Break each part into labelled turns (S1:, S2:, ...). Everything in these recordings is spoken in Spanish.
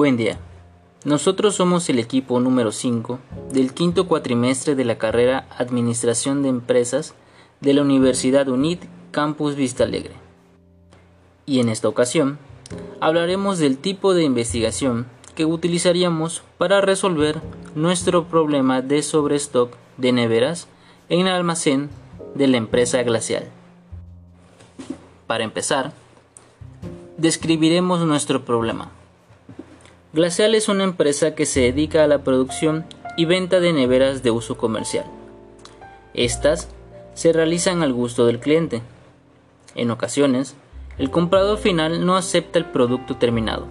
S1: Buen día. Nosotros somos el equipo número 5 del quinto cuatrimestre de la carrera Administración de Empresas de la Universidad UNIT Campus Vista Alegre. Y en esta ocasión hablaremos del tipo de investigación que utilizaríamos para resolver nuestro problema de sobrestock de neveras en el almacén de la empresa glacial. Para empezar, describiremos nuestro problema. Glacial es una empresa que se dedica a la producción y venta de neveras de uso comercial. Estas se realizan al gusto del cliente. En ocasiones, el comprador final no acepta el producto terminado,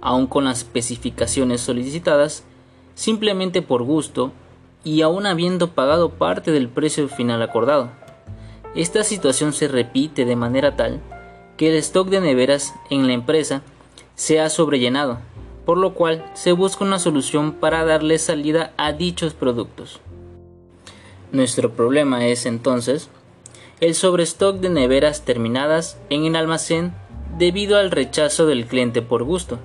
S1: aun con las especificaciones solicitadas, simplemente por gusto y aún habiendo pagado parte del precio final acordado. Esta situación se repite de manera tal que el stock de neveras en la empresa se ha sobrellenado por lo cual se busca una solución para darle salida a dichos productos. Nuestro problema es entonces el sobrestock de neveras terminadas en el almacén debido al rechazo del cliente por gusto.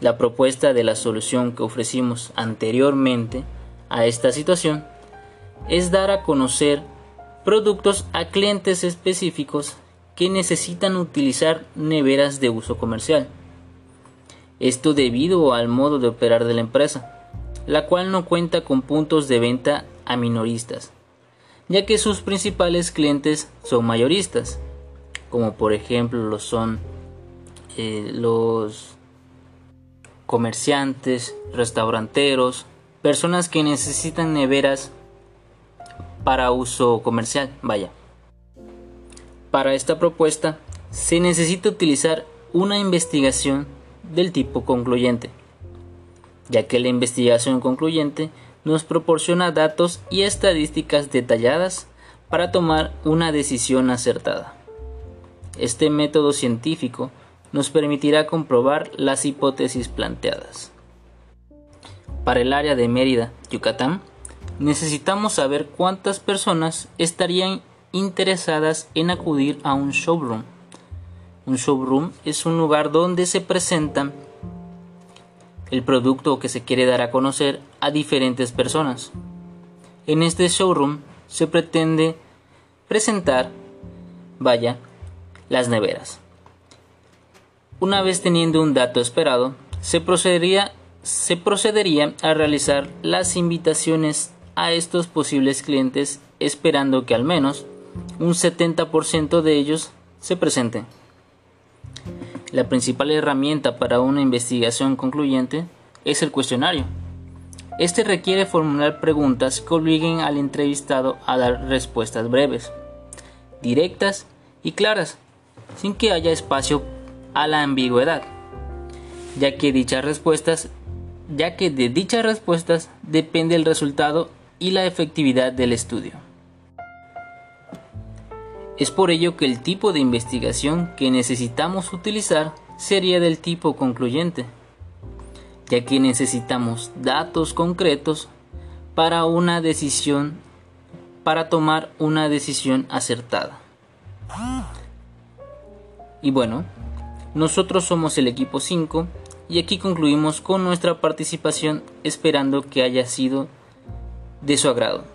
S1: La propuesta de la solución que ofrecimos anteriormente a esta situación es dar a conocer productos a clientes específicos que necesitan utilizar neveras de uso comercial. Esto debido al modo de operar de la empresa, la cual no cuenta con puntos de venta a minoristas, ya que sus principales clientes son mayoristas, como por ejemplo lo son eh, los comerciantes, restauranteros, personas que necesitan neveras para uso comercial, vaya. Para esta propuesta se necesita utilizar una investigación del tipo concluyente, ya que la investigación concluyente nos proporciona datos y estadísticas detalladas para tomar una decisión acertada. Este método científico nos permitirá comprobar las hipótesis planteadas. Para el área de Mérida, Yucatán, necesitamos saber cuántas personas estarían interesadas en acudir a un showroom un showroom es un lugar donde se presenta el producto que se quiere dar a conocer a diferentes personas. En este showroom se pretende presentar, vaya, las neveras. Una vez teniendo un dato esperado, se procedería, se procedería a realizar las invitaciones a estos posibles clientes esperando que al menos un 70% de ellos se presenten. La principal herramienta para una investigación concluyente es el cuestionario. Este requiere formular preguntas que obliguen al entrevistado a dar respuestas breves, directas y claras, sin que haya espacio a la ambigüedad, ya que dichas respuestas, ya que de dichas respuestas depende el resultado y la efectividad del estudio. Es por ello que el tipo de investigación que necesitamos utilizar sería del tipo concluyente, ya que necesitamos datos concretos para una decisión para tomar una decisión acertada. Y bueno, nosotros somos el equipo 5 y aquí concluimos con nuestra participación esperando que haya sido de su agrado.